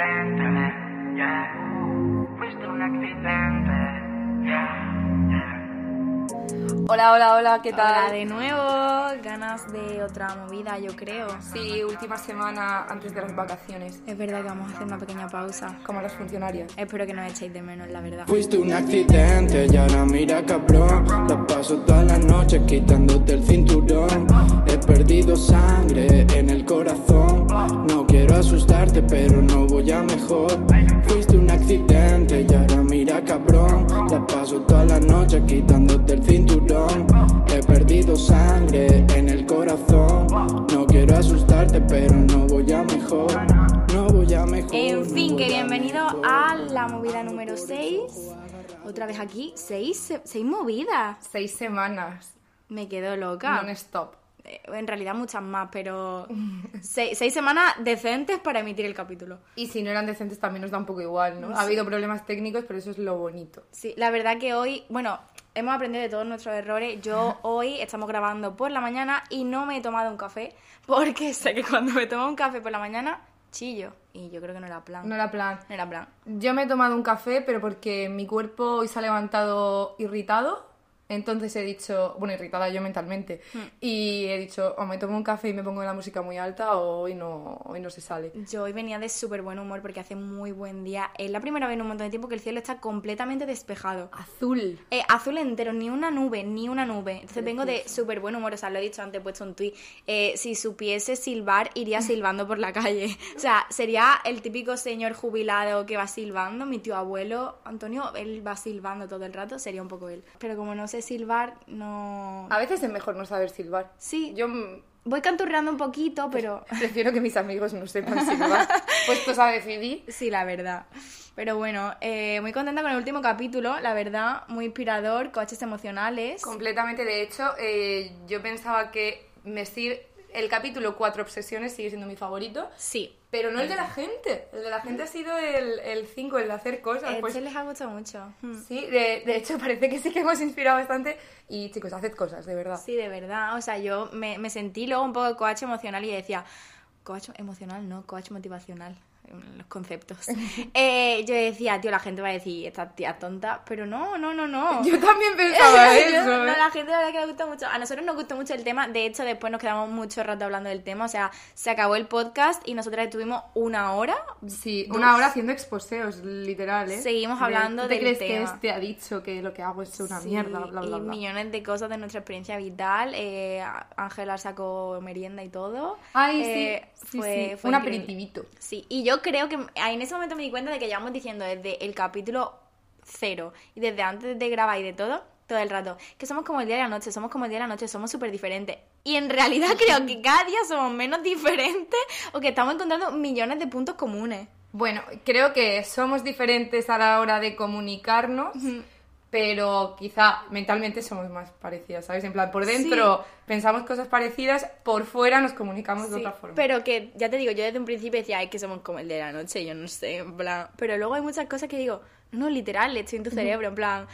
accidente, yeah. Fuiste un accidente, yeah, yeah. Hola, hola, hola, ¿qué tal? Hola de nuevo, ganas de otra movida, yo creo. Sí, última semana antes de las vacaciones, Es verdad que vamos a hacer una pequeña pausa. como los funcionarios. Espero que no echéis de menos, la verdad. Fuiste un accidente y ahora mira cabrón La paso toda la noche quitándote el cinturón He perdido sangre en el corazón No quiero asustarte pero no voy a mejor Fuiste un accidente y ahora mira cabrón La paso toda la noche quitándote el cinturón He perdido sangre en el corazón No quiero asustarte pero no voy a mejor No voy a mejor En fin, no que a bienvenido mejor. a la movida número 6. Otra vez aquí, 6 seis movidas. Seis semanas, Me quedo loca. non-stop. Eh, En realidad muchas más, pero seis, seis semanas decentes para emitir el capítulo. Y si no eran decentes también nos da un poco igual, ¿no? Ha habido problemas técnicos, pero eso es lo bonito. Sí, la verdad que hoy, bueno, hemos aprendido de todos nuestros errores. Yo hoy estamos grabando por la mañana y no me he tomado un café porque sé que cuando me tomo un café por la mañana chillo y yo creo que no era plan. No era plan. No era plan. Yo me he tomado un café, pero porque mi cuerpo hoy se ha levantado irritado. Entonces he dicho, bueno, irritada yo mentalmente. Hmm. Y he dicho, o me tomo un café y me pongo la música muy alta, o hoy no, hoy no se sale. Yo hoy venía de súper buen humor porque hace muy buen día. Es la primera vez en un montón de tiempo que el cielo está completamente despejado. Azul. Eh, azul entero, ni una nube, ni una nube. Entonces vengo de súper buen humor, o sea, lo he dicho antes, he puesto un tuit. Eh, si supiese silbar, iría silbando por la calle. O sea, sería el típico señor jubilado que va silbando. Mi tío abuelo, Antonio, él va silbando todo el rato, sería un poco él. Pero como no sé silbar, no... A veces es mejor no saber silbar. Sí, Yo voy canturreando un poquito, pero... prefiero que mis amigos no sepan silbar. Puestos a decidir. Sí, la verdad. Pero bueno, eh, muy contenta con el último capítulo, la verdad, muy inspirador, coches emocionales. Completamente. De hecho, eh, yo pensaba que me. El capítulo Cuatro Obsesiones sigue siendo mi favorito. Sí, Pero no el de la gente. El de la gente ha sido el 5, el, de hacer cosas. este Pues, les ha gustado mucho. Hmm. sí, de, de hecho parece que sí que hemos inspirado bastante. Y chicos, haced cosas, de verdad. Sí, de verdad. O sea, yo me, me sentí luego un poco coach emocional y decía, coach emocional, no, coach motivacional. Los conceptos. Eh, yo decía, tío, la gente va a decir, esta tía tonta, pero no, no, no, no. Yo también pensaba eso. no, ¿eh? la gente la verdad que le gusta mucho. A nosotros nos gustó mucho el tema. De hecho, después nos quedamos mucho rato hablando del tema. O sea, se acabó el podcast y nosotras estuvimos una hora. Sí, una hora haciendo exposeos, literal, ¿eh? Seguimos De, hablando ¿tú te del crees tema. que este ha dicho que lo que hago es una Sí, mierda, bla, bla, y bla? millones de cosas de nuestra experiencia vital. Eh, Ángela sacó merienda y todo. Ay, Eh, sí, sí, fue- sí. fue Un increíble. aperitivito. Sí, y yo creo que en ese momento me di cuenta de que llevamos diciendo desde el capítulo cero y desde antes de grabar y de todo, todo el rato, que somos como el día y la noche, somos como el día y la noche, somos súper diferentes. Y en realidad creo que cada día somos menos diferentes o que estamos encontrando millones de puntos comunes. Bueno, creo que somos diferentes a la hora de comunicarnos, pero quizá mentalmente somos más parecidas, ¿sabes? En plan, por dentro pensamos cosas parecidas, por fuera nos comunicamos de otra forma. Pero que, ya te digo, yo desde un principio decía, ay, que somos como el de la noche, yo no sé, en plan... Pero luego hay muchas cosas que digo, no, literal, estoy en tu cerebro, en plan...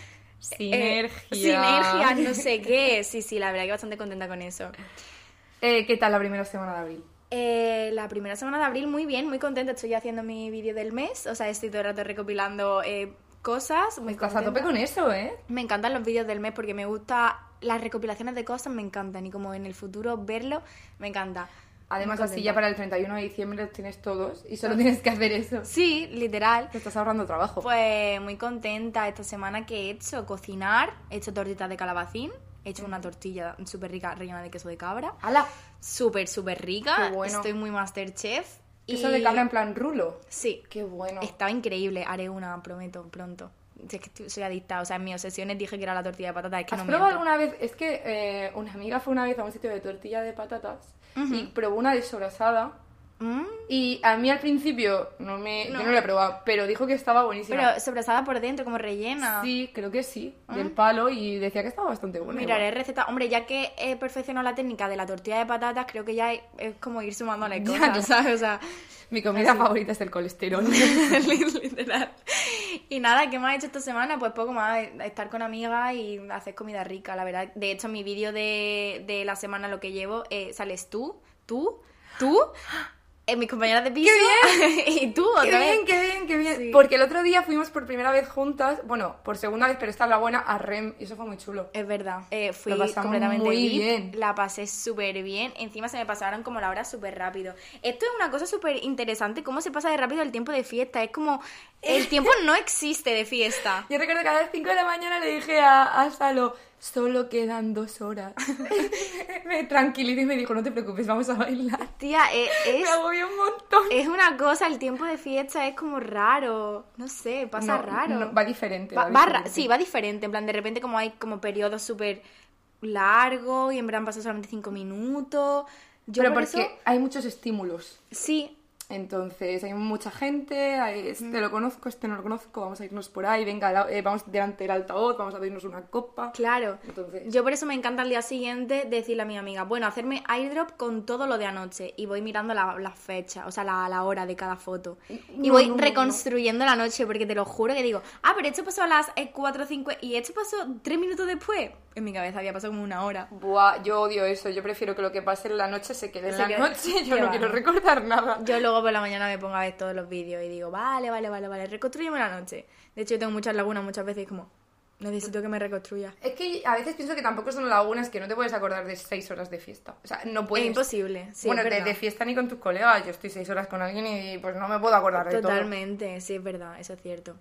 eh, Sinergia. sinergia, no sé qué. Sí, sí, la verdad que bastante contenta con eso. Eh, ¿Qué tal la primera semana de abril? Eh, la primera semana de abril, muy bien, muy contenta. Estoy haciendo mi vídeo del mes, o sea, estoy todo el rato recopilando eh, cosas. Muy Estás a contenta. tope con eso, ¿eh? Me encantan los vídeos del mes porque me gusta las recopilaciones de cosas, me encantan. Y como en el futuro verlo, me encanta. Además, así ya para el 31 de diciembre los tienes todos y solo tienes que hacer eso. Sí, literal. Te estás ahorrando trabajo. Pues muy contenta esta semana que he hecho cocinar, he hecho tortitas de calabacín, he hecho una tortilla súper rica rellena de queso de cabra, ¡Hala! súper, súper rica, Qué bueno. estoy muy masterchef. Eso de cabra en plan rulo. Sí, Qué bueno. estaba increíble, haré una, prometo, pronto. Es que soy adicta, o sea, en mis obsesiones dije que era la tortilla de patata, es que ¿Has no probado alguna vez? Es que eh, una amiga fue una vez a un sitio de tortilla de patatas y probó una desobrasada. Mm, Y a mí al principio no me, No. yo no la he probado, pero dijo que estaba buenísima. Pero sobrasada por dentro, como rellena. Sí, creo que sí, del palo y decía que estaba bastante buena. Miraré igual. receta. Hombre, ya que he perfeccionado la técnica de la tortilla de patatas, creo que ya es, como ir sumándole Ya, cosas, no. ¿sabes? O sea, Mi comida Así. favorita es el colesterol. literal. Y nada, ¿qué me has hecho esta semana? Pues poco más, estar con amigas y hacer comida rica, la verdad. De hecho, mi vídeo de, de la semana, lo que llevo, eh, sales tú, tú, tú eh, mis compañeras de piso y tú Qué otra vez. bien, qué bien, qué bien. Sí. Porque el otro día fuimos por primera vez juntas, bueno, por segunda vez, pero esta es la buena, a REM, y eso fue muy chulo. Es verdad, eh, fui Lo completamente muy bien. la pasé súper bien, encima se me pasaron como la hora súper rápido. Esto es una cosa súper interesante, cómo se pasa de rápido el tiempo de fiesta, es como, el tiempo no existe de fiesta. Yo recuerdo que a las 5 de la mañana le dije a, a Salo, solo quedan dos horas. me tranquilizó y me dijo, no te preocupes, vamos a bailar. Tía, eh, es, Me agobió un montón. es una cosa, el tiempo de fiesta es como raro, no sé, pasa No, raro. no, va diferente. Va- va va ra- diferente. sí, va diferente. En plan, de repente, como hay como periodos súper largos y en verdad han pasado solamente cinco minutos. Yo Pero por porque eso- hay muchos estímulos. Sí, Entonces, hay mucha gente, hay- este lo conozco, este no lo conozco, vamos a irnos por ahí, venga, la- eh, vamos delante del altavoz, vamos a pedirnos una copa. claro. Entonces- Yo por eso me encanta al día siguiente decirle a mi amiga, bueno, hacerme airdrop con todo lo de anoche y voy mirando la, la fecha, o sea, la, la hora de cada foto. Y No, voy no, no, reconstruyendo la noche porque te lo juro que digo, ah, pero esto pasó a las 4 o 5 y esto pasó 3 minutos después. En mi cabeza había pasado como una hora. Buah, yo odio eso, yo prefiero que lo que pase en la noche se quede en Se la quede- noche, yo no va, quiero recordar nada. Yo luego por la mañana me pongo a ver todos los vídeos y digo, vale, vale, vale, vale, reconstruyeme la noche. De hecho, yo tengo muchas lagunas muchas veces y como, necesito que me reconstruya. Es que a veces pienso que tampoco son lagunas que no te puedes acordar de seis horas de fiesta. O sea, no puedes. Es imposible, sí, bueno, de, de fiesta ni con tus colegas. Yo estoy seis horas con alguien y pues no me puedo acordar de todo. Totalmente, sí, es verdad, eso es cierto.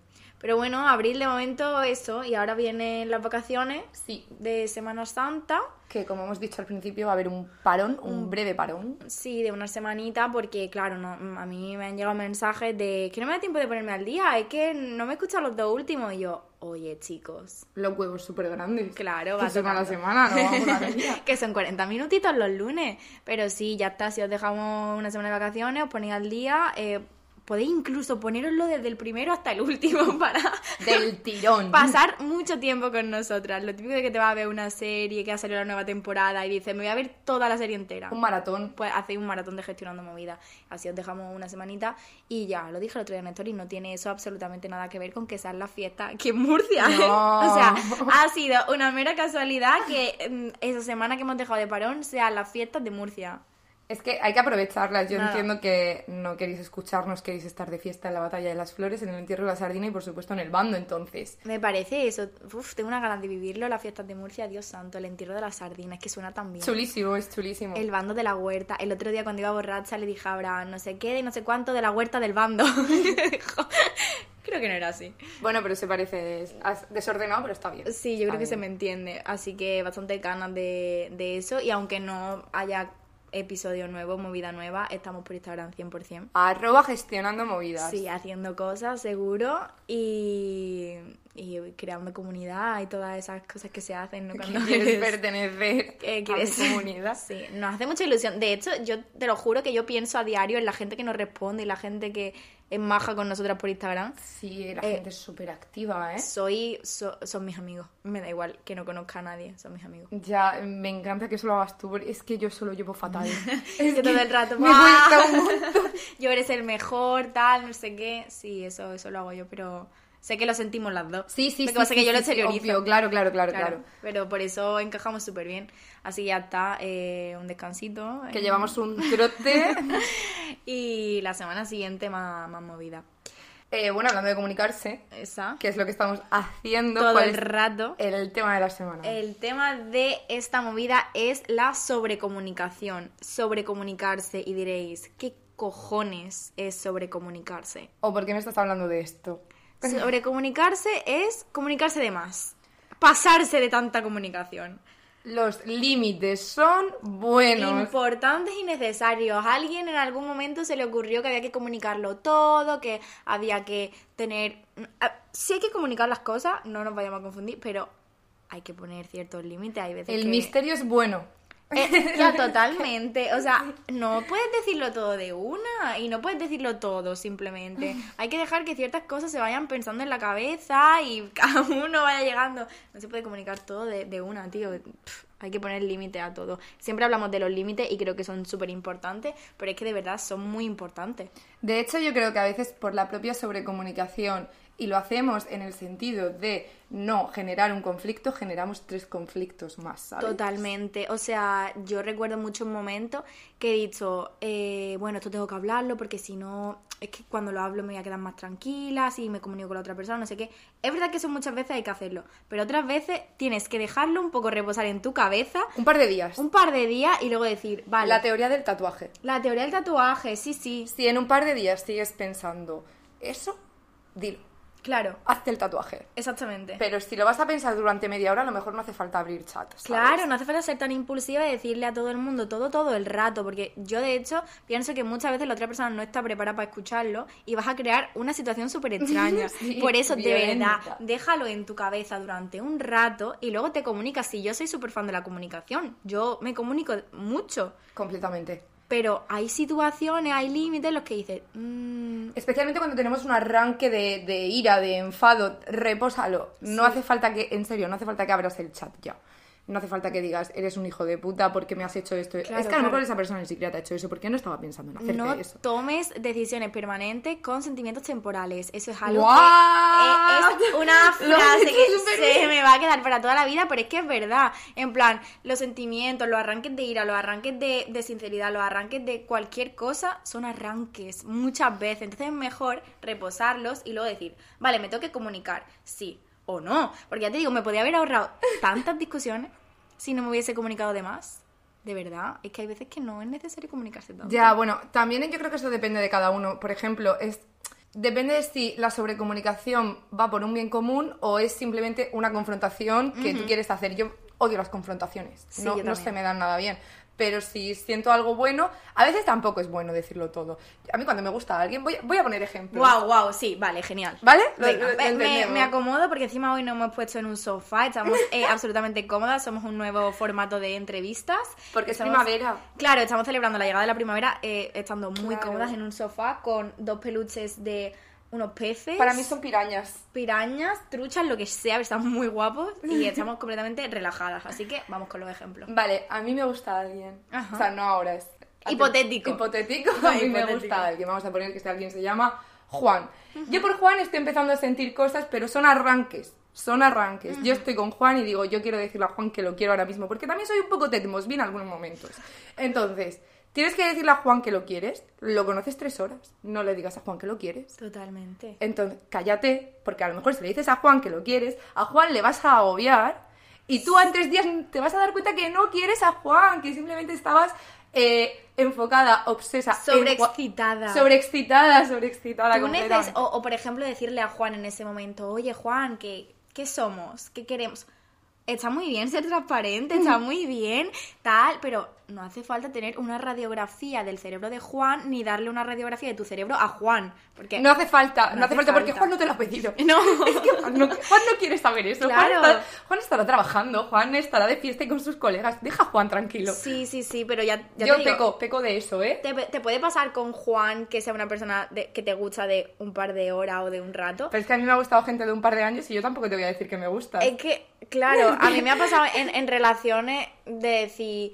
Pero bueno, abril de momento eso, y ahora vienen las vacaciones Sí, de Semana Santa. que como hemos dicho al principio va a haber un parón, un breve parón. Sí, de una semanita, porque claro, no, a mí me han llegado mensajes de que no me da tiempo de ponerme al día, es que no me he escuchado los dos últimos. Y yo, oye, chicos, Los huevos súper grandes. Claro, va semana a semana, no vamos a que son 40 minutitos los lunes. Pero sí, ya está, si os dejamos una semana de vacaciones, os ponéis al día. eh, podéis incluso poneroslo desde el primero hasta el último para Del tirón. pasar mucho tiempo con nosotras. Lo típico de que te vas a ver una serie que ha salido la nueva temporada y dices, me voy a ver toda la serie entera. Un maratón. Pues hacéis un maratón de gestionando movidas. Así os dejamos una semanita. Y ya, lo dije el otro día en Story, no tiene eso absolutamente nada que ver con que sea la fiesta aquí en Murcia. No. O sea, ha sido una mera casualidad que mm, esa semana que hemos dejado de parón sean las fiestas de Murcia. Es que hay que aprovecharlas. Yo Nada. entiendo que no queréis escucharnos, queréis estar de fiesta en la batalla de las flores, en el entierro de la sardina y por supuesto en el bando. Entonces, Me parece eso. Uf, tengo una ganas de vivirlo, las fiestas de Murcia, Dios santo, el entierro de la sardina, es que suena tan bien. chulísimo, es chulísimo. El bando de la huerta. El otro día cuando iba borracha le dije a Abraham no sé qué de no sé cuánto de la huerta del bando. Creo que no era así. Bueno, pero se parece es- desordenado, pero está bien. Sí, yo creo que se me entiende. Así que bastante ganas de, de eso. Y aunque no haya episodio nuevo, movida nueva, estamos por Instagram 100%. Arroba gestionando movidas. Sí, haciendo cosas, seguro. Y, y creando comunidad y todas esas cosas que se hacen. ¿no? Que Cuando quieres eres- pertenecer que a quieres mi comunidad. Sí, nos hace mucha ilusión. De hecho, yo te lo juro que yo pienso a diario en la gente que nos responde y la gente que es maja con nosotras por Instagram. Sí, la Eh, gente es súper activa, ¿eh? Soy, so- son mis amigos. Me da igual que no conozca a nadie, son mis amigos. Ya, me encanta que eso lo hagas tú, porque es que yo solo llevo fatal. Es que todo el rato, me cuesta un montón. yo eres el mejor, tal, no sé qué. Sí, eso, eso lo hago yo, pero sé que lo sentimos las dos. Sí, sí, Lo sí. que pasa es que sí, yo lo sí, sí, exteriorizo. obvio, claro, claro, claro, Claro, claro. Pero por eso encajamos súper bien. Así que ya está, eh, un descansito. Que eh, llevamos un trote. Y la semana siguiente más, más movida. Eh, bueno, hablando de comunicarse, Esa. que es lo que estamos haciendo. Todo ¿cuál el rato. el tema de la semana? El tema de esta movida es la sobrecomunicación. Sobrecomunicarse. Y diréis, ¿qué cojones es sobrecomunicarse? ¿O por qué me estás hablando de esto? Sobrecomunicarse es comunicarse de más. Pasarse de tanta comunicación. Los límites son buenos. Importantes y necesarios. A alguien en algún momento se le ocurrió que había que comunicarlo todo, que había que tener... Ah, Sí hay que comunicar las cosas, no nos vayamos a confundir, pero hay que poner ciertos límites. Hay veces El que... misterio es bueno. Eh, ya, totalmente. O sea, no puedes decirlo todo de una y no puedes decirlo todo simplemente. Hay que dejar que ciertas cosas se vayan pensando en la cabeza y cada uno vaya llegando. No se puede comunicar todo de, de una, tío. Pff, hay que poner límite a todo. Siempre hablamos de los límites y creo que son súper importantes, pero es que de verdad son muy importantes. De hecho, yo creo que a veces por la propia sobrecomunicación y lo hacemos en el sentido de no generar un conflicto, generamos tres conflictos más, ¿sabes? Totalmente. O sea, yo recuerdo mucho un momento que he dicho, eh, bueno, esto tengo que hablarlo porque si no, es que cuando lo hablo me voy a quedar más tranquila, si me comunico con la otra persona, no sé qué. Es verdad que eso muchas veces hay que hacerlo, pero otras veces tienes que dejarlo un poco reposar en tu cabeza Un par de días. un par de días y luego decir, vale, La teoría del tatuaje. la teoría del tatuaje, sí, sí, Si en un par de días sigues pensando eso, dilo. Claro, Hazte el tatuaje. exactamente. Pero si lo vas a pensar durante media hora, a lo mejor no hace falta abrir chat. ¿sabes? Claro, no hace falta ser tan impulsiva y decirle a todo el mundo todo, todo el rato, porque yo de hecho pienso que muchas veces la otra persona no está preparada para escucharlo y vas a crear una situación súper extraña. Sí, Por eso, de verdad, déjalo en tu cabeza durante un rato y luego te comunicas. Si yo soy súper fan de la comunicación, yo me comunico mucho, Completamente. Pero hay situaciones, hay límites en los que dices, "Mm, Especialmente cuando tenemos un arranque de, de ira, de enfado, repósalo. No hace falta que, en serio, no hace falta que abras el chat ya. No hace falta que digas, eres un hijo de puta porque me has hecho esto. Claro, es que a lo mejor claro. esa persona ni siquiera te ha hecho eso porque no estaba pensando en hacerte no eso. tomes decisiones permanentes con sentimientos temporales. Eso es algo ¡Guau! que eh, es una frase que se me va a quedar para toda la vida, pero es que es verdad. En plan, los sentimientos, los arranques de ira, los arranques de, de sinceridad, los arranques de cualquier cosa son arranques muchas veces. Entonces es mejor reposarlos y luego decir, vale, me tengo que comunicar, sí o no. Porque ya te digo, me podía haber ahorrado tantas discusiones si no me hubiese comunicado de más. De verdad, es que hay veces que no es necesario comunicarse tanto. Ya, bueno, también yo creo que eso depende de cada uno. Por ejemplo, es depende de si la sobrecomunicación va por un bien común o es simplemente una confrontación que tú quieres hacer. Yo odio las confrontaciones, Sí, no, no se me dan nada bien. Pero si siento algo bueno, a veces tampoco es bueno decirlo todo. A mí cuando me gusta a alguien, voy, voy a poner ejemplos. Wow, wow, sí, vale, genial. ¿Vale? Lo- Venga, lo- lo me- me, acomodo porque encima hoy nos hemos puesto en un sofá, estamos eh, absolutamente cómodas, somos un nuevo formato de entrevistas. Porque es primavera. Claro, estamos celebrando la llegada de la primavera eh, estando muy Claro. cómodas en un sofá con dos peluches de unos peces. Para mí son pirañas. pirañas, truchas, lo que sea, estamos muy guapos y estamos completamente relajadas. Así que vamos con los ejemplos. Vale, a mí me gusta alguien. Ajá. O sea, no ahora, es... Hipotético. Hipotético, a mí me gusta alguien. Vamos a poner que este alguien se llama Juan. Yo por Juan estoy empezando a sentir cosas, pero son arranques. Son arranques. Yo estoy con Juan y digo, yo quiero decirle a Juan que lo quiero ahora mismo, porque también soy un poco tetmosbina en algunos momentos. Entonces, tienes que decirle a Juan que lo quieres, lo conoces tres horas, no le digas a Juan que lo quieres. Totalmente. Entonces, cállate, porque a lo mejor si le dices a Juan que lo quieres, a Juan le vas a agobiar y tú en tres días te vas a dar cuenta que no quieres a Juan, que simplemente estabas eh, enfocada, obsesa. Sobreexcitada. Sobreexcitada, sobreexcitada. Neces- o, o, por ejemplo decirle a Juan en ese momento, oye Juan, ¿qué, qué somos? ¿Qué queremos? Está muy bien ser transparente, está muy bien, tal, pero no hace falta tener una radiografía del cerebro de Juan ni darle una radiografía de tu cerebro a Juan. Porque No hace falta, no, No hace hace falta porque falta. Juan no te lo ha pedido. No. Es que Juan no, Juan no quiere saber eso. Juan, Claro. está- Juan estará trabajando, Juan estará de fiesta y con sus colegas. Deja a Juan tranquilo. Sí, sí, sí, pero ya, ya Yo te digo, peco, peco de eso, ¿eh? te, te puede pasar con Juan que sea una persona de- que te gusta de un par de horas o de un rato. Pero es que a mí me ha gustado gente de un par de años y yo tampoco te voy a decir que me gusta. Es que, claro, a mí me ha pasado en, en relaciones de decir,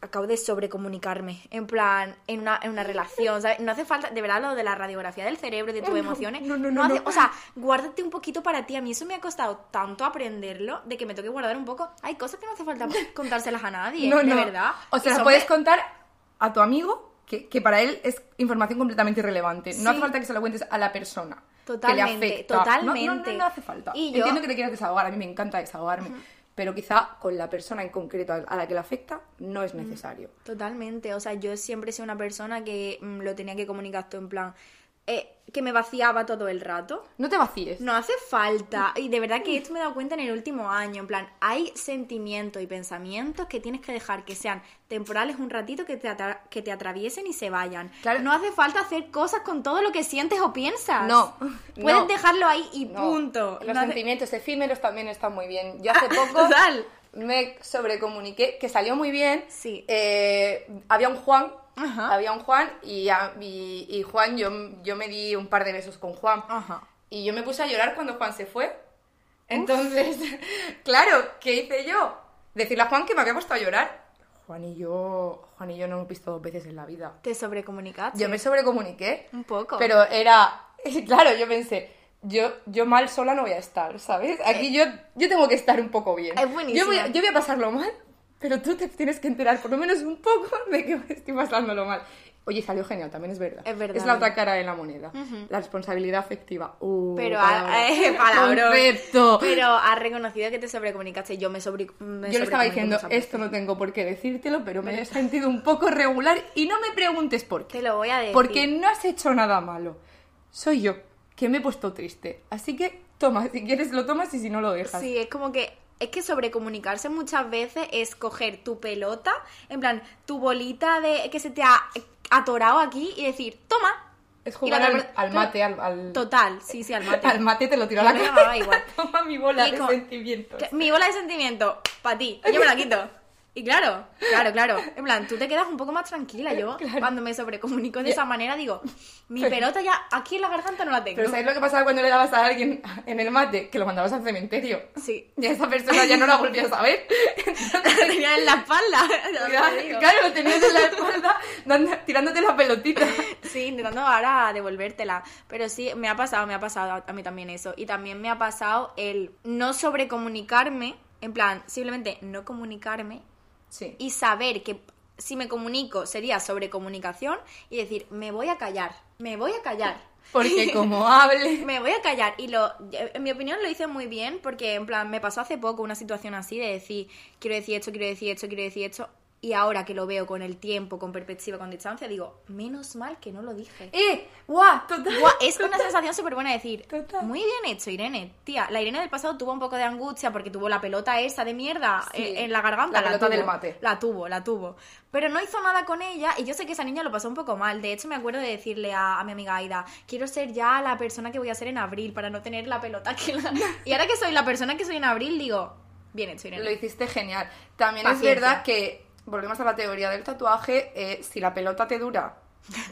acabo de sobrecomunicarme, en plan, en una, en una relación, ¿sabes? No hace falta, de verdad, lo de la radiografía del cerebro, de tus emociones, no, no, no, hace- no. o sea, guárdate un poquito para ti, a mí eso me ha costado tanto aprenderlo, de que me toque guardar un poco, hay cosas que no hace falta contárselas a nadie, No, de verdad. O sea, Y la son puedes me- contar a tu amigo, que, que para él es información completamente irrelevante. Sí. No hace falta que se lo cuentes a la persona. Totalmente, que le afecta. totalmente. No, no, no, no hace falta. Y yo- Entiendo que te quieras desahogar, a mí me encanta desahogarme. Pero quizá con la persona en concreto a la que le afecta no es necesario. Totalmente, o sea, yo siempre he sido una persona que mm, lo tenía que comunicar todo en plan, eh, que me vaciaba todo el rato. No te vacíes. No hace falta. Y de verdad que esto me he dado cuenta en el último año. En plan, hay sentimientos y pensamientos que tienes que dejar que sean temporales un ratito, que te, atra- que te atraviesen y se vayan. Claro. No hace falta hacer cosas con todo lo que sientes o piensas. No, Puedes no. dejarlo ahí y No. punto. Los No hace- sentimientos efímeros también están muy bien. Yo hace poco Total. me sobrecomuniqué, que salió muy bien. Sí. Eh, había un Juan, Ajá. había un Juan y, a- y- y Juan, yo, yo me di un par de besos con Juan. Ajá. Y yo me puse a llorar cuando Juan se fue. Entonces, claro, ¿qué hice yo? Decirle a Juan que me había puesto a llorar. Juan y yo, Juan y yo no hemos visto dos veces en la vida. Te sobrecomunicaste. Yo me sobrecomuniqué. Un poco. Pero era, claro, yo pensé, yo, yo mal sola no voy a estar, ¿sabes? Aquí yo, yo tengo que estar un poco bien. Es buenísimo. Yo voy, yo voy a pasarlo mal, pero tú te tienes que enterar por lo menos un poco de que estoy pasándolo mal. Oye, salió genial, también es verdad. Es verdad. Es la otra cara de la moneda. La responsabilidad afectiva. Uh, Pero palabra. eh. Pero has reconocido que te sobrecomunicaste. Yo me sobre. me Yo le estaba diciendo, esto no tengo por qué decírtelo, pero me he sentido un poco regular y no me preguntes por qué. Te lo voy a decir. Porque no has hecho nada malo. Soy yo, que me he puesto triste. Así que toma, si quieres lo tomas y si no lo dejas. Sí, es como que. Es que sobrecomunicarse muchas veces es coger tu pelota, en plan, tu bolita de que se te ha atorado aquí y decir, toma. Es jugar al, mate, al, al- Total, sí, sí, al mate. al mate te lo tiro a la cara. igual. Toma mi bola Y de como- sentimientos. Que- Mi bola de sentimiento, para ti. Yo me la quito. Y claro, claro, claro. En plan, tú te quedas un poco más tranquila. Yo, cuando me sobrecomunico de esa manera, digo, mi pelota ya aquí en la garganta no la tengo. Pero ¿sabes lo que pasaba cuando le dabas a alguien en el mate? Que lo mandabas al cementerio. Sí. Y a esa persona ya no la volvías a ver. La tenía en la espalda. claro, lo tenías en la espalda dando- tirándote la pelotita. Sí, intentando ahora devolvértela. Pero sí, me ha pasado, me ha pasado a mí también eso. Y también me ha pasado el no sobrecomunicarme, en plan, simplemente no comunicarme Sí. y saber que si me comunico sería sobrecomunicación y decir, me voy a callar, me voy a callar. Porque como hable... Me voy a callar y lo, en mi opinión lo hice muy bien porque en plan me pasó hace poco una situación así de decir quiero decir esto, quiero decir esto, quiero decir esto y ahora que lo veo con el tiempo, con perspectiva, con distancia digo menos mal que no lo dije. ¡Eh! ¡Guau! Total. Guau, es una sensación súper buena decir, Total. muy bien hecho Irene, tía, la Irene del pasado tuvo un poco de angustia porque tuvo la pelota esa de mierda Sí. en, en la garganta. La pelota tuvo, del mate. La tuvo, la tuvo. Pero no hizo nada con ella y yo sé que esa niña lo pasó un poco mal. De hecho, me acuerdo de decirle a, a mi amiga Aida, quiero ser ya la persona que voy a ser en abril para no tener la pelota que la... Y ahora que soy la persona que soy en abril, digo, bien hecho Irene. Lo hiciste genial. También Paciencia. es verdad que, volvemos a la teoría del tatuaje, eh, si la pelota te dura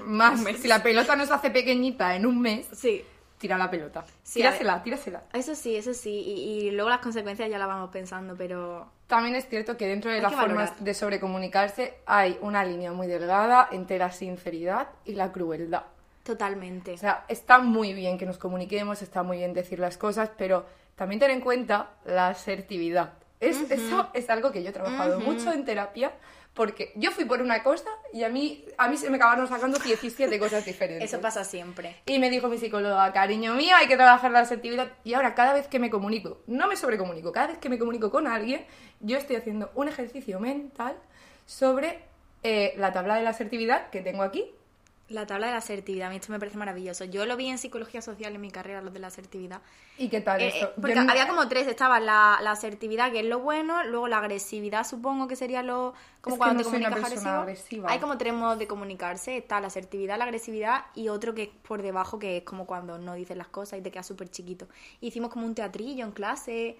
más, si la pelota no se hace pequeñita en un mes, Sí. tira la pelota. Sí, tírasela, tírasela. Eso sí, eso sí. Y, y luego las consecuencias ya las vamos pensando, pero... También es cierto que dentro de las formas de sobrecomunicarse hay una línea muy delgada entre la sinceridad y la crueldad. Totalmente. O sea, está muy bien que nos comuniquemos, está muy bien decir las cosas, pero también ten en cuenta la asertividad. Es, Eso es algo que yo he trabajado mucho en terapia, porque yo fui por una cosa y a mí, a mí se me acabaron sacando 17 cosas diferentes. Eso pasa siempre. Y me dijo mi psicóloga, cariño mío, hay que trabajar la asertividad. Y ahora, cada vez que me comunico, no me sobrecomunico, cada vez que me comunico con alguien, yo estoy haciendo un ejercicio mental sobre eh, la tabla de la asertividad que tengo aquí. La tabla de la asertividad, a mí esto me parece maravilloso. Yo lo vi en psicología social en mi carrera, lo de la asertividad. ¿Y qué tal Eh, eso? eh, porque Yo había como tres, estaba la, la asertividad, que es lo bueno, luego la agresividad, supongo que sería lo... Como Es que cuando no te soy una comunicas agresivo. agresiva. Hay como tres modos de comunicarse, está la asertividad, la agresividad y otro que es por debajo, que es como cuando no dices las cosas y te quedas súper chiquito. Hicimos como un teatrillo en clase.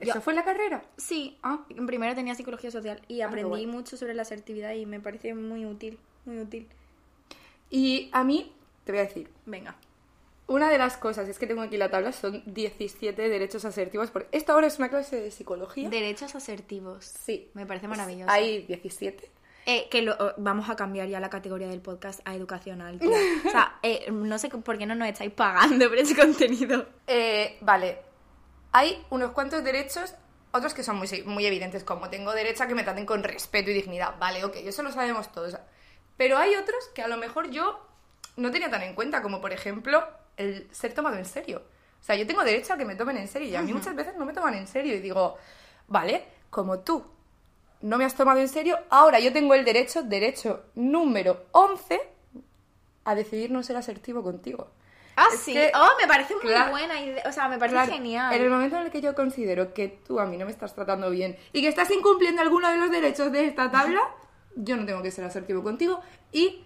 ¿Eso fue la carrera? Sí, Ah. en primero tenía psicología social y qué aprendí mucho sobre la asertividad y me parece muy útil, muy útil. Y a mí, te voy a decir, Venga. una de las cosas, es que tengo aquí la tabla, son 17 derechos asertivos, porque esta ahora es una clase de psicología. Derechos asertivos. Sí. Me parece maravilloso. Hay 17. Eh, que lo- oh, vamos a cambiar ya la categoría del podcast a educacional. tía. O sea, eh, no sé por qué no nos estáis pagando por ese contenido. Eh, vale, hay unos cuantos derechos, otros que son muy, muy evidentes, como tengo derecho a que me traten con respeto y dignidad. Vale, ok, eso lo sabemos todos. Pero hay otros que a lo mejor yo no tenía tan en cuenta, como por ejemplo el ser tomado en serio. O sea, yo tengo derecho a que me tomen en serio y a mí muchas veces no me toman en serio y digo, vale, como tú no me has tomado en serio, ahora yo tengo el derecho, derecho número 11, a decidir no ser asertivo contigo. Ah, Es sí. que- oh, me parece muy claro, buena idea. O sea, me parece Claro, genial. En el momento en el que yo considero que tú a mí no me estás tratando bien y que estás incumpliendo alguno de los derechos de esta tabla, yo no tengo que ser asertivo contigo y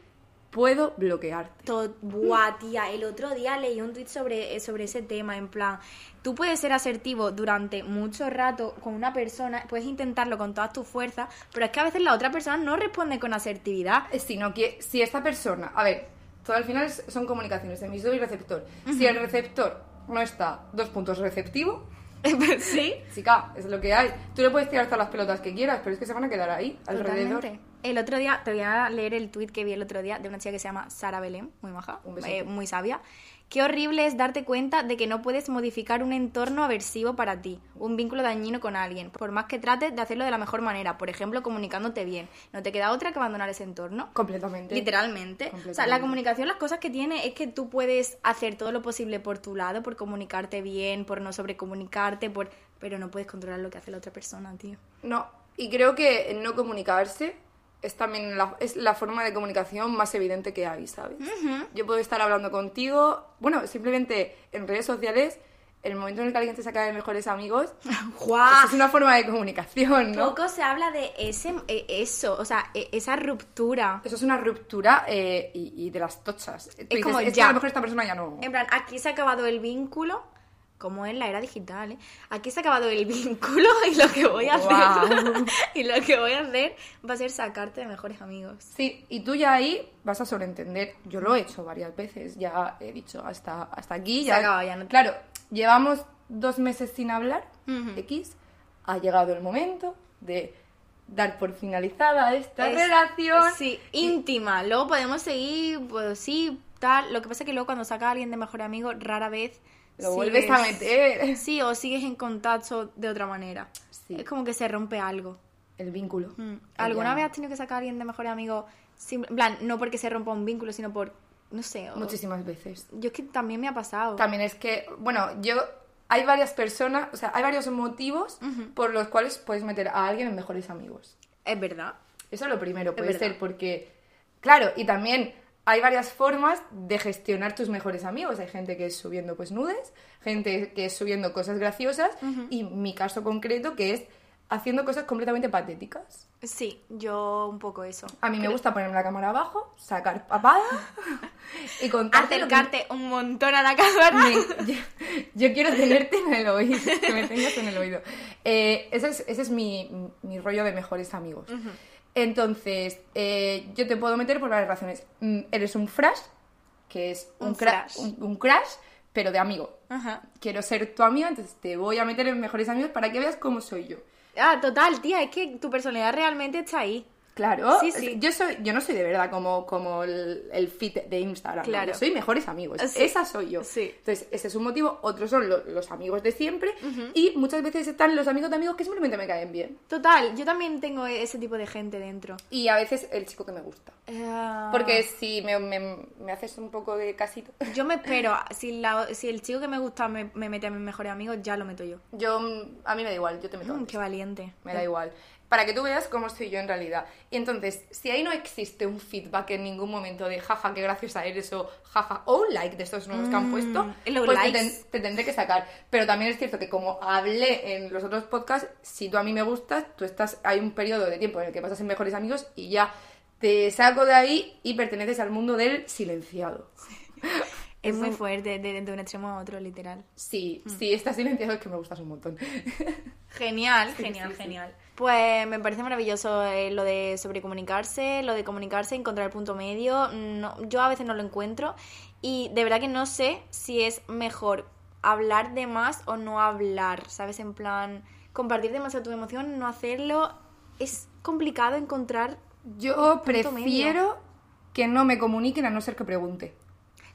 puedo bloquearte. To- Buah, tía, el otro día leí un tweet sobre, eh, sobre ese tema, en plan, tú puedes ser asertivo durante mucho rato con una persona, puedes intentarlo con todas tus fuerzas, pero es que a veces la otra persona no responde con asertividad. Sino que si esta persona, a ver, todo al final son comunicaciones, emisor y receptor. Si el receptor no está, dos puntos, receptivo, sí, chica, es lo que hay. Tú le puedes tirar todas las pelotas que quieras, pero es que se van a quedar ahí, alrededor. Totalmente. El otro día, te voy a leer el tweet que vi el otro día de una chica que se llama Sara Belén, muy maja, eh, muy sabia, Qué horrible es darte cuenta de que no puedes modificar un entorno aversivo para ti, un vínculo dañino con alguien, por más que trates de hacerlo de la mejor manera, por ejemplo, comunicándote bien. No te queda otra que abandonar ese entorno. Completamente. Literalmente. O sea, la comunicación, las cosas que tiene es que tú puedes hacer todo lo posible por tu lado, por comunicarte bien, por no sobrecomunicarte, por... pero no puedes controlar lo que hace la otra persona, tío. No, y creo que no comunicarse es también la, es la forma de comunicación más evidente que hay, ¿sabes? Yo puedo estar hablando contigo, bueno, simplemente en redes sociales, el momento en el que alguien te saca de mejores amigos, ¡Guau! es una forma de comunicación, ¿no? Poco se habla de ese, e- eso, o sea, e- esa ruptura. Eso es una ruptura eh, y, y de las tochas. Tú dices, como es que ya. a lo mejor esta persona ya no... En plan, aquí se ha acabado el vínculo, como en la era digital, ¿eh? Aquí se ha acabado el vínculo y lo que voy a hacer, y lo que voy a hacer va a ser sacarte de mejores amigos. Sí, y tú ya ahí vas a sobreentender. Yo lo he hecho varias veces, ya he dicho hasta, hasta aquí. Se Ya, acaba, ya no- Claro, llevamos dos meses sin hablar, Ujú. X. Ha llegado el momento de dar por finalizada esta Es- relación. Sí, íntima. Luego podemos seguir, pues sí, tal. Lo que pasa es que luego cuando saca a alguien de mejor amigo, rara vez Lo vuelves a meter. Sí, o sigues en contacto de otra manera. Sí. Es como que se rompe algo. El vínculo. Mm. ¿Alguna llamo. vez has tenido que sacar a alguien de mejor amigo? sim- En plan, no porque se rompa un vínculo, sino por, no sé. o- Muchísimas veces. Yo es que también me ha pasado. También es que, bueno, yo hay varias personas, o sea, hay varios motivos por los cuales puedes meter a alguien en mejores amigos. Es verdad. Eso es lo primero, puede ser porque, claro, y también hay varias formas de gestionar tus mejores amigos. Hay gente que es subiendo pues nudes, gente que es subiendo cosas graciosas y mi caso concreto que es haciendo cosas completamente patéticas. Sí, yo un poco eso. A mí me gusta ponerme la cámara abajo, sacar papada y contarte lo que- Acercarte un montón a la cámara. me- yo, yo quiero tenerte en el oído, que me tengas en el oído. Eh, ese es, ese es mi, mi rollo de mejores amigos. Entonces, eh, yo te puedo meter por varias razones. Mm, Eres un frash, que es un, Un cra- un, un crash, pero de amigo. Ajá. Quiero ser tu amigo, entonces te voy a meter en mejores amigos para que veas cómo soy yo. Ah, total, tía, es que tu personalidad realmente está ahí. Claro, Sí, sí. Yo, soy, yo no soy de verdad como, como el, el fit de Instagram. Claro. Soy mejores amigos. Sí. Esa soy yo. Sí. Entonces, ese es un motivo. Otros son lo- los amigos de siempre. Y muchas veces están los amigos de amigos que simplemente me caen bien. Total, yo también tengo ese tipo de gente dentro. Y a veces el chico que me gusta. Ah. Porque si me, me- me haces un poco de casito. Yo me espero, si, la- si el chico que me gusta me, me mete a mis mejores amigos, ya lo meto yo. Yo, a mí me da igual, yo te meto Mm, qué valiente. Me da igual. Para que tú veas cómo estoy yo en realidad. Y entonces, si ahí no existe un feedback en ningún momento de jaja, qué graciosa eres o jaja, o un like de estos nuevos que han puesto, los pues te, likes. ten- te tendré que sacar. Pero también es cierto que como hablé en los otros podcasts, si tú a mí me gustas, tú estás, hay un periodo de tiempo en el que pasas en mejores amigos y ya te saco de ahí y perteneces al mundo del silenciado. Es muy fuerte, de, de un extremo a otro, literal. Sí, sí, estás silenciado es que me gustas un montón. Genial, Sí, genial, sí, sí. genial. Pues me parece maravilloso eh, lo de sobrecomunicarse, lo de comunicarse, encontrar el punto medio. No, yo a veces no lo encuentro y de verdad que no sé si es mejor hablar de más o no hablar, ¿sabes? En plan, compartir demasiado tu emoción, no hacerlo. Es complicado encontrar... Yo medio. prefiero que no me comuniquen a no ser que pregunte.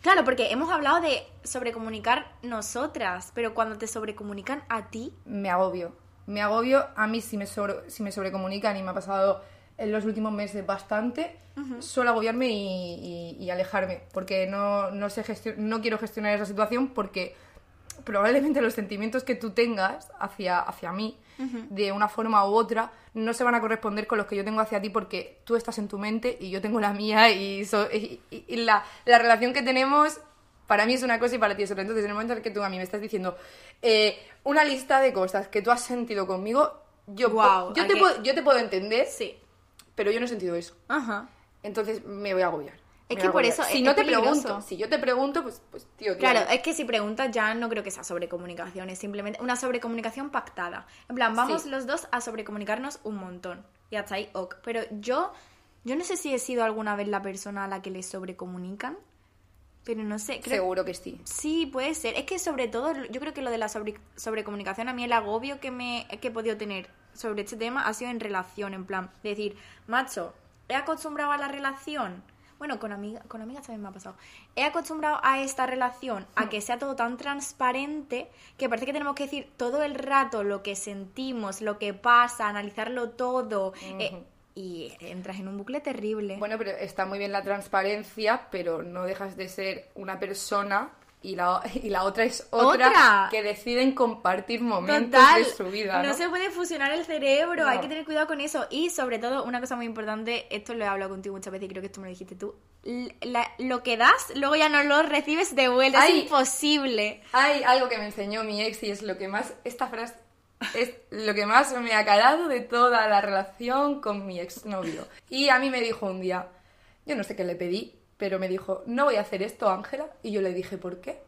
Claro, porque hemos hablado de sobrecomunicar nosotras, pero cuando te sobrecomunican a ti, me agobio. Me agobio, a mí si me, sobre, si me sobrecomunican y me ha pasado en los últimos meses bastante, suelo agobiarme y, y- y alejarme, porque no, no, sé no quiero gestionar esa situación porque probablemente los sentimientos que tú tengas hacia, hacia mí, de una forma u otra, no se van a corresponder con los que yo tengo hacia ti porque tú estás en tu mente y yo tengo la mía y, so- y la, la relación que tenemos para mí es una cosa y para ti es otra. Entonces, en el momento en el que tú a mí me estás diciendo eh, una lista de cosas que tú has sentido conmigo, yo, Guau, yo, ¿a te puedo, yo te puedo entender, sí. pero yo no he sentido eso. Ajá. Entonces me voy a agobiar. Es Me que por eso Si es- no te peligroso. pregunto, si yo te pregunto, pues, pues tío, Claro, claro. es que si preguntas ya no creo que sea sobrecomunicación, es simplemente una sobrecomunicación pactada. En plan, vamos Sí. los dos a sobrecomunicarnos un montón. Y hasta ahí, ok. Pero yo, yo no sé si he sido alguna vez la persona a la que le sobrecomunican, pero no sé. Creo, Seguro que sí. Sí, puede ser. Es que sobre todo, yo creo que lo de la sobre, sobrecomunicación, a mí el agobio que, me, que he podido tener sobre este tema ha sido en relación, en plan, decir, macho, he acostumbrado a la relación. Bueno, con, amiga, con amigas también me ha pasado. He acostumbrado a esta relación a que sea todo tan transparente que parece que tenemos que decir todo el rato lo que sentimos, lo que pasa, analizarlo todo. eh, y entras en un bucle terrible. Bueno, pero está muy bien la transparencia, pero no dejas de ser una persona y la, y la otra es otra, Otra. que deciden compartir momentos Total, de su vida. ¿no? se puede fusionar el cerebro, hay que tener cuidado con eso. Y sobre todo, una cosa muy importante, esto lo he hablado contigo muchas veces y creo que esto me lo dijiste tú. la- lo que das, luego ya no lo recibes de vuelta, Ay. es imposible. Hay algo que me enseñó mi ex y es lo que más, esta frase es lo que más me ha calado de toda la relación con mi exnovio. Y a mí me dijo un día, yo no sé qué le pedí, pero me dijo, no voy a hacer esto, Ángela. Y yo le dije, ¿por qué?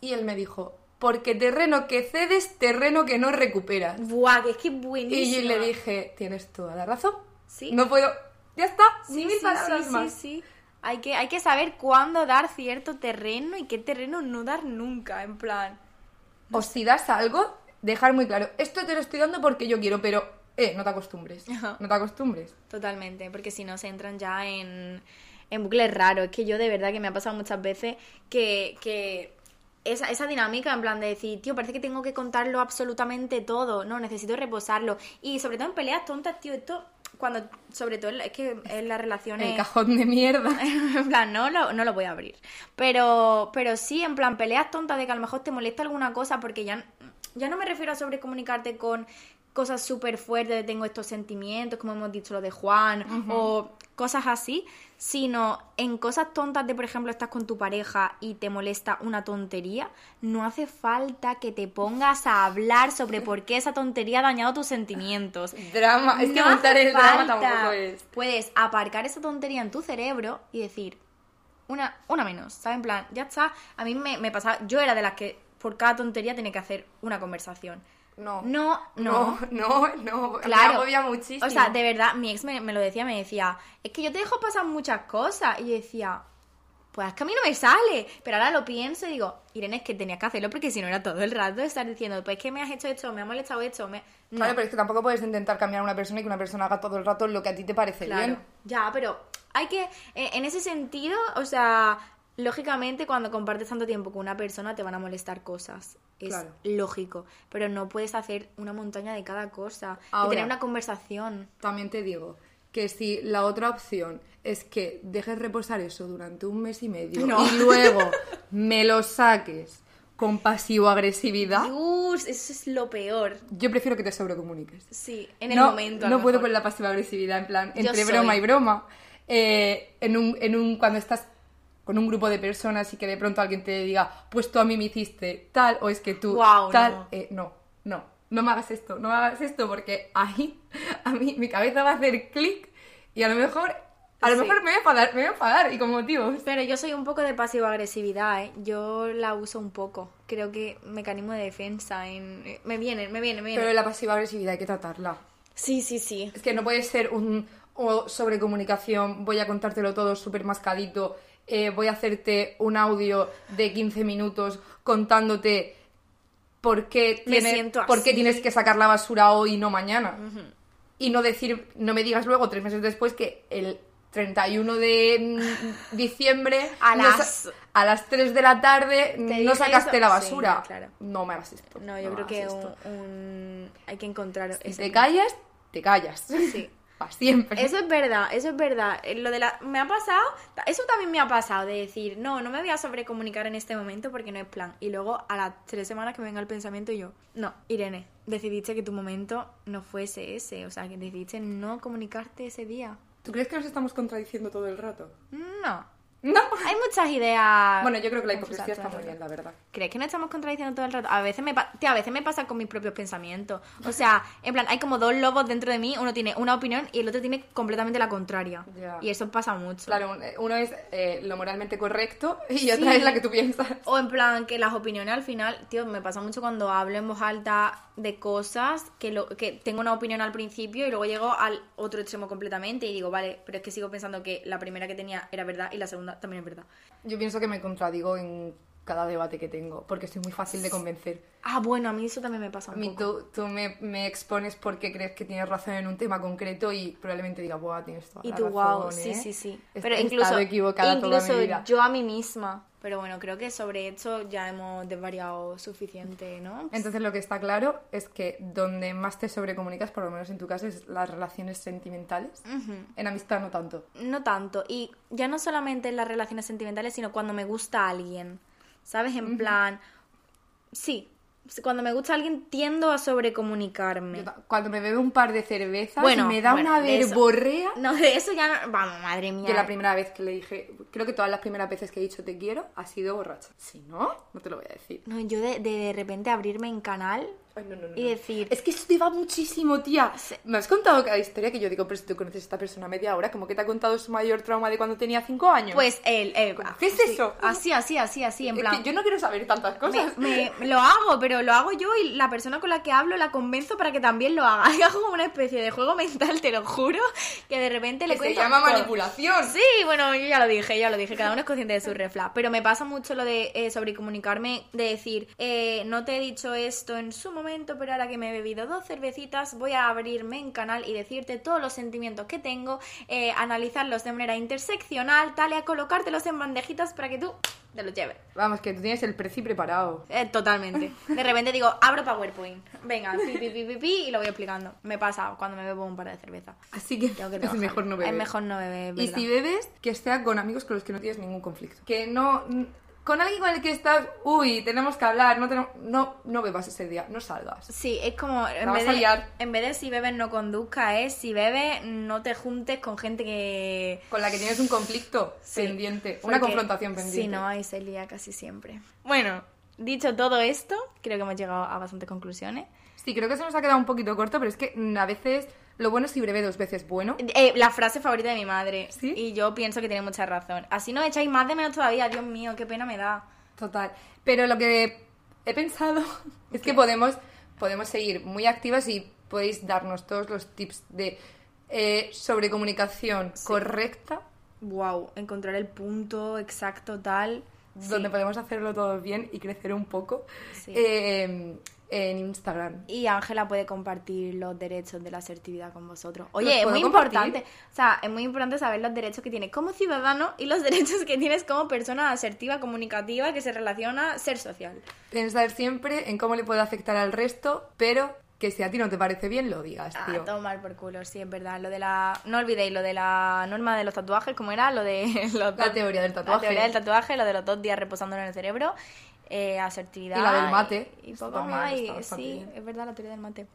Y él me dijo, porque terreno que cedes, terreno que no recuperas. Buah, que es que Y buenísimo. yo le dije, tienes toda la razón. Sí. No puedo, ya está, Sí, ni mil sí, palabras sí, más. sí, sí. Hay que, hay que saber cuándo dar cierto terreno y qué terreno no dar nunca, en plan. O si das algo, dejar muy claro, esto te lo estoy dando porque yo quiero, pero, eh, no te acostumbres. Ajá. No te acostumbres. Totalmente, porque si no se entran ya en, en bucles raros. Es que yo de verdad que me ha pasado muchas veces que, que esa, esa dinámica en plan de decir, tío, parece que tengo que contarlo absolutamente todo, no, necesito reposarlo. Y sobre todo en peleas tontas, tío, esto cuando, sobre todo, es que en las relaciones... El cajón de mierda. en plan, no lo, no lo voy a abrir. Pero, pero sí, en plan, peleas tontas de que a lo mejor te molesta alguna cosa, porque ya, ya no me refiero a sobrecomunicarte con cosas súper fuertes de tengo estos sentimientos, como hemos dicho lo de Juan, o cosas así, sino en cosas tontas de, por ejemplo, estás con tu pareja y te molesta una tontería, no hace falta que te pongas a hablar sobre por qué esa tontería ha dañado tus sentimientos. Drama. Es que montar el drama tampoco es. Puedes aparcar esa tontería en tu cerebro y decir, una, una menos, ¿sabes? En plan, ya está. A mí me, me pasaba, yo era de las que por cada tontería tenía que hacer una conversación. No. No, no. No, no, no. Me Claro. agobia muchísimo. O sea, de verdad, mi ex me, me lo decía, me decía, es que yo te dejo pasar muchas cosas. Y yo decía, pues es que a mí no me sale. Pero ahora lo pienso y digo, Irene, es que tenías que hacerlo porque si no era todo el rato estar diciendo, pues es que me has hecho esto, me ha molestado esto. Me... No. Claro, pero es que tampoco puedes intentar cambiar a una persona y que una persona haga todo el rato lo que a ti te parece Claro. bien. Ya, pero hay que, eh, en ese sentido, o sea, lógicamente cuando compartes tanto tiempo con una persona te van a molestar cosas. Es Claro. lógico. Pero no puedes hacer una montaña de cada cosa. y Ahora. tener una conversación. También te digo que si la otra opción es que dejes reposar eso durante un mes y medio No. y luego me lo saques con pasivo-agresividad, Dios, eso es lo peor. yo prefiero que te sobrecomuniques. Sí, en el no, momento. No puedo con la pasiva-agresividad, en plan, entre broma y broma. Eh, en un, en un, cuando estás con un grupo de personas y que de pronto alguien te diga, pues tú a mí me hiciste tal, o es que tú tal, no. eh, no, no, no me hagas esto, no me hagas esto, porque ahí a mí mi cabeza va a hacer clic y a lo mejor, a lo Sí. mejor me voy a enfadar, me voy a enfadar y con motivos. Pero yo soy un poco de pasivo-agresividad, ¿eh? Yo la uso un poco. Creo que mecanismo de defensa. En... eh, Me viene, me viene, me viene. Pero la pasiva-agresividad hay que tratarla. Sí, sí, sí. Es que no puede ser un o sobre comunicación, voy a contártelo todo súper mascadito, eh, voy a hacerte un audio de 15 minutos contándote por qué, siento por qué tienes que sacar la basura hoy y no mañana. Y no decir, no me digas luego, tres meses después, que el 31 de mm, diciembre A las- a las 3 de la tarde ¿Te no sacaste eso? la Sí, basura. claro. No me hagas esto. No, yo creo que un, hay que encontrar Si ese te callas, te callas. Sí. Para siempre. Eso es verdad, eso es verdad. Eh, Lo de la me ha pasado, eso también me ha pasado de decir, no, no me voy a sobrecomunicar en este momento porque no es plan. Y luego a las tres semanas que me venga el pensamiento y yo, no, Irene, decidiste que tu momento no fuese ese, o sea, que decidiste no comunicarte ese día. ¿Tú crees que nos estamos contradiciendo todo el rato? No. No. Hay muchas ideas. Bueno, yo creo que la hipocresía está muy bien, la verdad. ¿Crees que no estamos contradiciendo todo el rato? A veces me, tía, a veces me pasa con mis propios pensamientos. O sea, en plan, hay como dos lobos dentro de mí. Uno tiene una opinión y el otro tiene completamente la contraria. Y eso pasa mucho. Claro, un- uno es eh, lo moralmente correcto y otra es la que tú piensas. O en plan, que las opiniones al final, tío, me pasa mucho cuando hablo en voz alta de cosas que, lo, que tengo una opinión al principio y luego llego al otro extremo completamente y digo, vale, pero es que sigo pensando que la primera que tenía era verdad y la segunda también es verdad. Yo pienso que me contradigo en cada debate que tengo, porque soy muy fácil de convencer. Ah, bueno, a mí eso también me pasa A un mí poco. tú, tú me, me expones porque crees que tienes razón en un tema concreto y probablemente digas, buah, tienes toda Y la tú, razón, wow, sí, ¿eh? sí, sí. He- Pero incluso, equivocada toda incluso mi vida. yo a mí misma. Pero bueno, creo que sobre esto ya hemos desvariado suficiente, ¿no? Entonces lo que está claro es que donde más te sobrecomunicas, por lo menos en tu caso, es las relaciones sentimentales. En amistad no tanto. No tanto. Y ya no solamente en las relaciones sentimentales, sino cuando me gusta alguien. ¿Sabes? En plan. Sí. Cuando me gusta alguien tiendo a sobrecomunicarme. Cuando me bebo un par de cervezas Bueno, me da bueno, una verborrea. No, de eso ya no. Vamos, madre mía. Yo la primera vez que le dije, creo que todas las primeras veces que he dicho te quiero ha sido borracha. Si no, no te lo voy a decir. No, yo de, de, de repente abrirme en canal Ay, no, no, no, y decir. Es que eso te va muchísimo, tía. Me has contado cada historia que yo digo, pero si tú conoces a esta persona media hora, como que te ha contado su mayor trauma de cuando tenía cinco años. Pues el. el ¿Qué es sí, eso? Así, así, así, así, en Es plan. que yo no quiero saber tantas cosas. Me, me- lo hago, pero lo hago yo y la persona con la que hablo la convenzo para que también lo haga. Y hago como una especie de juego mental, te lo juro, que de repente le Que se cuento llama todo. manipulación. Sí, bueno, yo ya lo dije, ya lo dije, cada uno es consciente de su refla. Pero me pasa mucho lo de eh, sobrecomunicarme, de decir, eh, no te he dicho esto en su momento, pero ahora que me he bebido dos cervecitas, voy a abrirme en canal y decirte todos los sentimientos que tengo, eh, analizarlos de manera interseccional, tal, y a colocártelos en bandejitas para que tú te los lleves. Vamos, que tú tienes el preci preparado. Eh, totalmente. De repente digo, abro PowerPoint. Venga, pi, pi, pi, pi, pi, y lo voy explicando. Me pasa cuando me bebo un par de cerveza. Así que, Tengo que es mejor no beber. Es mejor no beber, Y ¿verdad? si bebes, que sea con amigos con los que no tienes ningún conflicto. Que no... Con alguien con el que estás, uy, tenemos que hablar, no, tenemos, no, no bebas ese día, no salgas. Sí, es como en vez, vas a de, en vez de si bebes no conduzca, es si bebes no te juntes con gente que... Con la que tienes un conflicto Sí, pendiente, una confrontación pendiente. Sí, no, ahí se lía casi siempre. Bueno, dicho todo esto, creo que hemos llegado a bastantes conclusiones. Sí, creo que se nos ha quedado un poquito corto, pero es que a veces lo bueno es si breve dos veces bueno. Eh, la frase favorita de mi madre. ¿Sí? Y yo pienso que tiene mucha razón. Así no echáis más de menos todavía, Dios mío, qué pena me da. Total. Pero lo que he pensado es que podemos, podemos seguir muy activas y podéis darnos todos los tips de eh, sobrecomunicación correcta, Wow, encontrar el punto exacto tal. donde podemos hacerlo todo bien y crecer un poco Sí. eh, en Instagram. Y Ángela puede compartir los derechos de la asertividad con vosotros. ¿Los Oye, es muy compartir? importante. O sea, es muy importante saber los derechos que tienes como ciudadano y los derechos que tienes como persona asertiva, comunicativa, que se relaciona a ser social. Pensar siempre en cómo le puede afectar al resto, pero que si a ti no te parece bien, lo digas, Ah, tío. tomar por culo, sí, es verdad. Lo de la... No olvidéis lo de la norma de los tatuajes, ¿cómo era? Lo de... los La teoría del tatuaje. La teoría del tatuaje, lo de los dos días reposándolo en el cerebro, eh, asertividad... Y la del mate. Y, y poco más, y- sí, es verdad, la teoría del mate.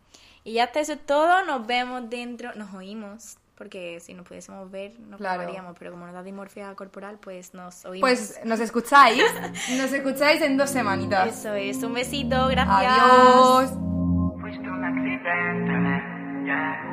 Y ya está, eso es todo. Nos vemos dentro... Nos oímos, porque si nos pudiésemos ver nos Claro. grabaríamos, pero como nos da dimorfia corporal, pues nos oímos. Pues nos escucháis, nos escucháis en dos semanitas. Eso es. Un besito, gracias. Adiós. Fuiste un accidente, yeah.